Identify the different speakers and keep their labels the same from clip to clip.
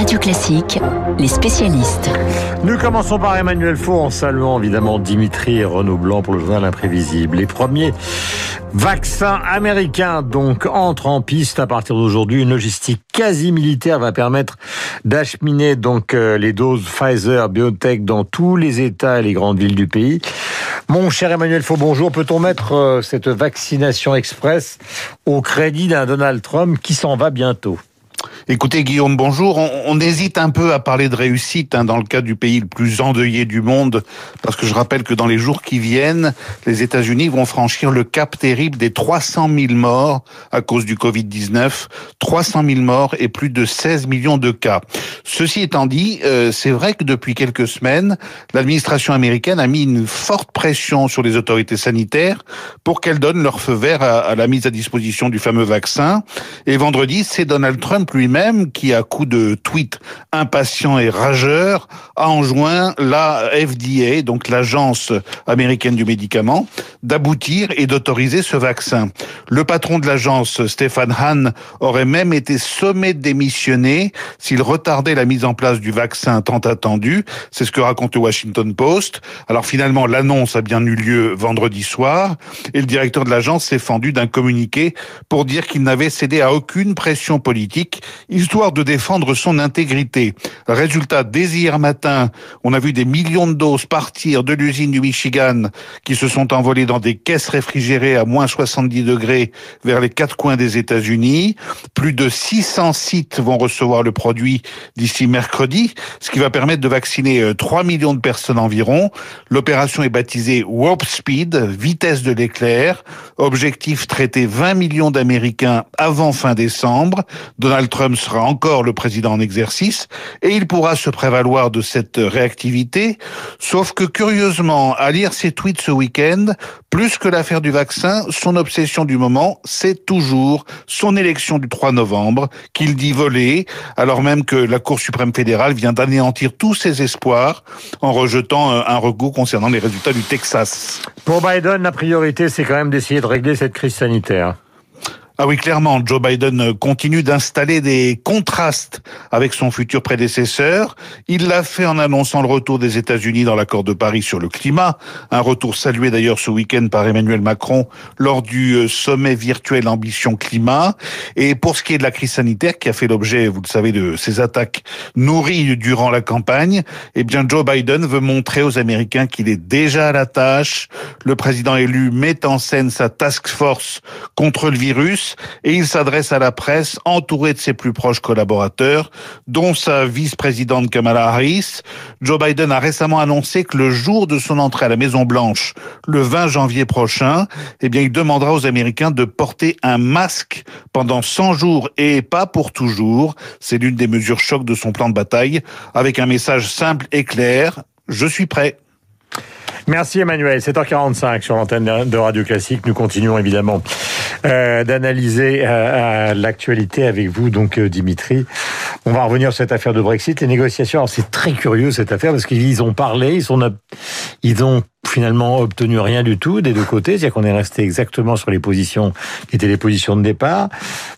Speaker 1: Radio Classique, les spécialistes.
Speaker 2: Nous commençons par Emmanuel Faux en saluant évidemment Dimitri et Renaud Blanc pour le journal imprévisible. Les premiers vaccins américains donc entrent en piste à partir d'aujourd'hui. Une logistique quasi militaire va permettre d'acheminer donc euh, les doses Pfizer, BioNTech dans tous les États et les grandes villes du pays. Mon cher Emmanuel Faux, bonjour. Peut-on mettre euh, cette vaccination express au crédit d'un Donald Trump qui s'en va bientôt?
Speaker 3: Écoutez, Guillaume, bonjour. On, hésite un peu à parler de réussite hein, dans le cas du pays le plus endeuillé du monde, parce que je rappelle que dans les jours qui viennent, les États-Unis vont franchir le cap terrible des 300 000 morts à cause du Covid-19. 300 000 morts et plus de 16 millions de cas. Ceci étant dit, euh, c'est vrai que depuis quelques semaines, l'administration américaine a mis une forte pression sur les autorités sanitaires pour qu'elles donnent leur feu vert à, à la mise à disposition du fameux vaccin. Et vendredi, c'est Donald Trump lui-même qui, à coup de tweets impatients et rageurs, a enjoint la FDA, donc l'agence américaine du médicament, d'aboutir et d'autoriser ce vaccin. Le patron de l'agence, Stéphane Hahn, aurait même été sommé de démissionner s'il retardait la mise en place du vaccin tant attendu. C'est ce que raconte le Washington Post. Alors finalement, l'annonce a bien eu lieu vendredi soir et le directeur de l'agence s'est fendu d'un communiqué pour dire qu'il n'avait cédé à aucune pression politique histoire de défendre son intégrité. Résultat, dès hier matin, on a vu des millions de doses partir de l'usine du Michigan qui se sont envolées dans des caisses réfrigérées à moins 70 degrés vers les quatre coins des États-Unis. Plus de 600 sites vont recevoir le produit d'ici mercredi, ce qui va permettre de vacciner 3 euh, millions de personnes environ. L'opération est baptisée Warp Speed, vitesse de l'éclair. Objectif traiter 20 millions d'Américains avant fin décembre. Donald Trump sera encore le président en exercice et il pourra se prévaloir de cette réactivité. Sauf que curieusement, à lire ses tweets ce week-end, plus que l'affaire du vaccin, son obsession du moment, c'est toujours son élection du 3 novembre qu'il dit voler, alors même que la Cour suprême fédérale vient d'anéantir tous ses espoirs en rejetant un recours concernant les résultats du Texas.
Speaker 2: Pour Biden, la priorité, c'est quand même d'essayer de régler cette crise sanitaire.
Speaker 3: Ah oui, clairement, Joe Biden continue d'installer des contrastes avec son futur prédécesseur. Il l'a fait en annonçant le retour des États-Unis dans l'accord de Paris sur le climat, un retour salué d'ailleurs ce week-end par Emmanuel Macron lors du euh, sommet virtuel Ambition Climat. Et pour ce qui est de la crise sanitaire qui a fait l'objet, vous le savez, de ces attaques nourries durant la campagne, eh bien Joe Biden veut montrer aux Américains qu'il est déjà à la tâche. Le président élu met en scène sa task force contre le virus et il s'adresse à la presse entouré de ses plus proches collaborateurs, dont sa vice-présidente Kamala Harris. Joe Biden a récemment annoncé que le jour de son entrée à la Maison Blanche, le 20 janvier prochain, eh bien, il demandera aux Américains de porter un masque pendant 100 jours et pas pour toujours. C'est l'une des mesures choc de son plan de bataille, avec un message simple et clair. Je suis prêt.
Speaker 2: Merci Emmanuel. 7h45 sur l'antenne de Radio Classique. Nous continuons évidemment euh, d'analyser euh, l'actualité avec vous, donc euh, Dimitri. On va revenir sur cette affaire de Brexit. Les négociations, c'est très curieux cette affaire parce qu'ils ont parlé, ils, ils ont finalement obtenu rien du tout des deux côtés, c'est-à-dire qu'on est resté exactement sur les positions qui étaient les positions de départ.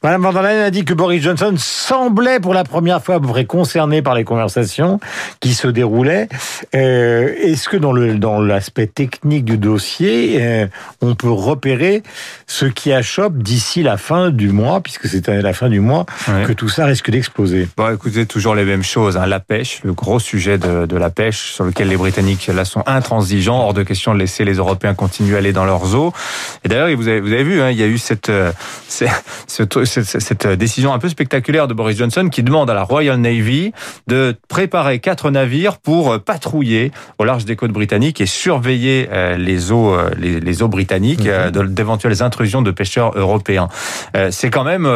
Speaker 2: Madame Van der Leyen a dit que Boris Johnson semblait pour la première fois à peu près concerné par les conversations qui se déroulaient. Euh, Est-ce que dans le dans l'aspect technique du dossier, euh, on peut repérer ce qui achoppe d'ici la fin du mois, puisque c'est à la fin du mois que tout ça risque d'exploser?
Speaker 4: Bon, écoutez, toujours les mêmes choses. Hein. La pêche, le gros sujet de, de la pêche, sur lequel les Britanniques là sont intransigeants de question de laisser les Européens continuer à aller dans leurs eaux. Et d'ailleurs, vous avez, vous avez vu, hein, il y a eu cette, euh, cette, cette, décision un peu spectaculaire de Boris Johnson qui demande à la Royal Navy de préparer quatre navires pour patrouiller au large des côtes britanniques et surveiller euh, les eaux, euh, les, eaux britanniques mhm. d'éventuelles intrusions de pêcheurs européens. C'est quand même,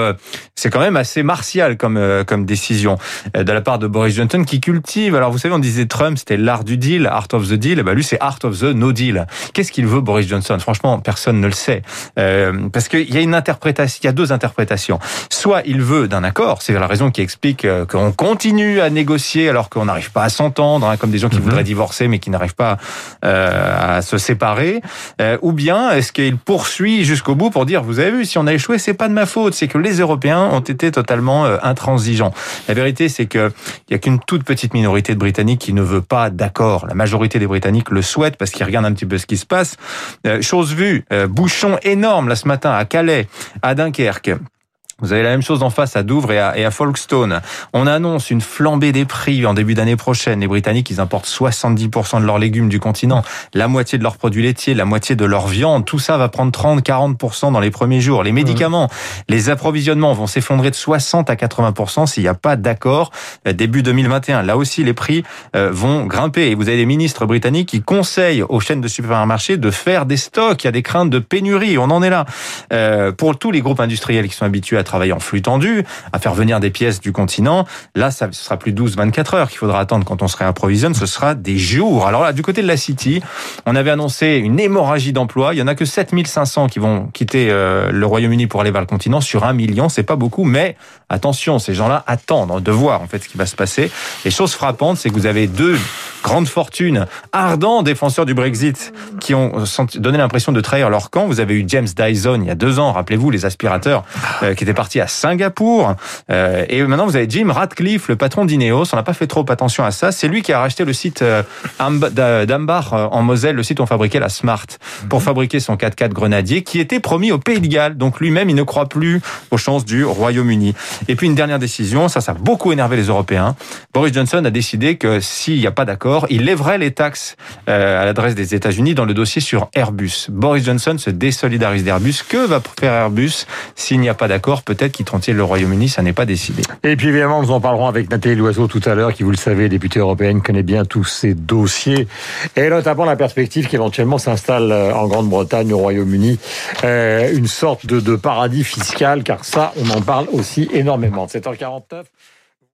Speaker 4: c'est quand même assez martial comme comme décision de la part de Boris Johnson qui cultive. Alors vous savez, on disait Trump, c'était l'art du deal, art of the deal. Et ben lui, c'est art of the no deal. Qu'est-ce qu'il veut Boris Johnson? Franchement, personne ne le sait. Euh, parce qu'il y a une interprétation, il y a deux interprétations. Soit il veut d'un accord, c'est la raison qui explique euh, qu'on continue à négocier alors qu'on n'arrive pas à s'entendre, hein, comme des gens qui mhm. voudraient divorcer mais qui n'arrivent pas euh, à se séparer. Euh, ou bien est-ce qu'il poursuit jusqu'au bout pour dire vous avez vu, si on a échoué, c'est pas de ma faute, c'est que les Européens ont été totalement euh, intransigeants. La vérité, c'est que il y a qu'une toute petite minorité de Britanniques qui ne veut pas d'accord. La majorité des Britanniques le souhaitent parce qu'ils regardent un petit peu ce qui se passe. Euh, chose vue, euh, bouchon énorme là ce matin à Calais, à Dunkerque. Vous avez la même chose en face à Douvres et à, et à, Folkestone. On annonce une flambée des prix en début d'année prochaine. Les Britanniques, ils importent 70% de leurs légumes du continent, la moitié de leurs produits laitiers, la moitié de leur viande. Tout ça va prendre 30-40% dans les premiers jours. Les médicaments, les approvisionnements vont s'effondrer de 60 à 80% s'il n'y a pas d'accord euh, début 2021. Là aussi, les prix euh, vont grimper. Et vous avez des ministres britanniques qui conseillent aux chaînes de supermarchés de faire des stocks. Il y a des craintes de pénurie. On en est là. Euh, pour tous les groupes industriels qui sont habitués à travailler en flux tendu, à faire venir des pièces du continent. Là, ça ce sera plus 12-24 heures qu'il faudra attendre quand on se réapprovisionne, ce sera des jours. Alors là, du côté de la City, on avait annoncé une hémorragie d'emplois. Il y en a que 7500 qui vont quitter euh, le Royaume-Uni pour aller vers le continent sur un million. C'est pas beaucoup, mais attention, ces gens-là attendent de voir en fait ce qui va se passer. Et chose frappante, c'est que vous avez deux grandes fortunes, ardents défenseurs du Brexit, qui ont donné l'impression de trahir leur camp. Vous avez eu James Dyson il y a deux ans, rappelez-vous, les aspirateurs, euh, qui étaient parti à Singapour. Euh, et maintenant, vous avez Jim Radcliffe, le patron d'Ineos. On n'a pas fait trop attention à ça. C'est lui qui a racheté le site euh, d'Ambach euh, en Moselle, le site où on fabriquait la Smart, pour mhm. fabriquer son 4x4 Grenadier, qui était promis au Pays de Galles. Donc lui-même, il ne croit plus aux chances du Royaume-Uni. Et puis une dernière décision, ça, ça a beaucoup énervé les Européens. Boris Johnson a décidé que s'il n'y a pas d'accord, il lèverait les taxes à l'adresse des États-Unis dans le dossier sur Airbus. Boris Johnson se désolidarise d'Airbus. Que va faire Airbus s'il n'y a pas d'accord peut-être quittera le Royaume-Uni, ça n'est pas décidé.
Speaker 2: Et puis évidemment, nous en parlerons avec Nathalie Loiseau tout à l'heure, qui, vous le savez, députée européenne, connaît bien tous ces dossiers, et notamment la perspective qu'éventuellement s'installe euh, en Grande-Bretagne, au Royaume-Uni, euh, une sorte de, de paradis fiscal, car ça, on en parle aussi énormément. 7h49.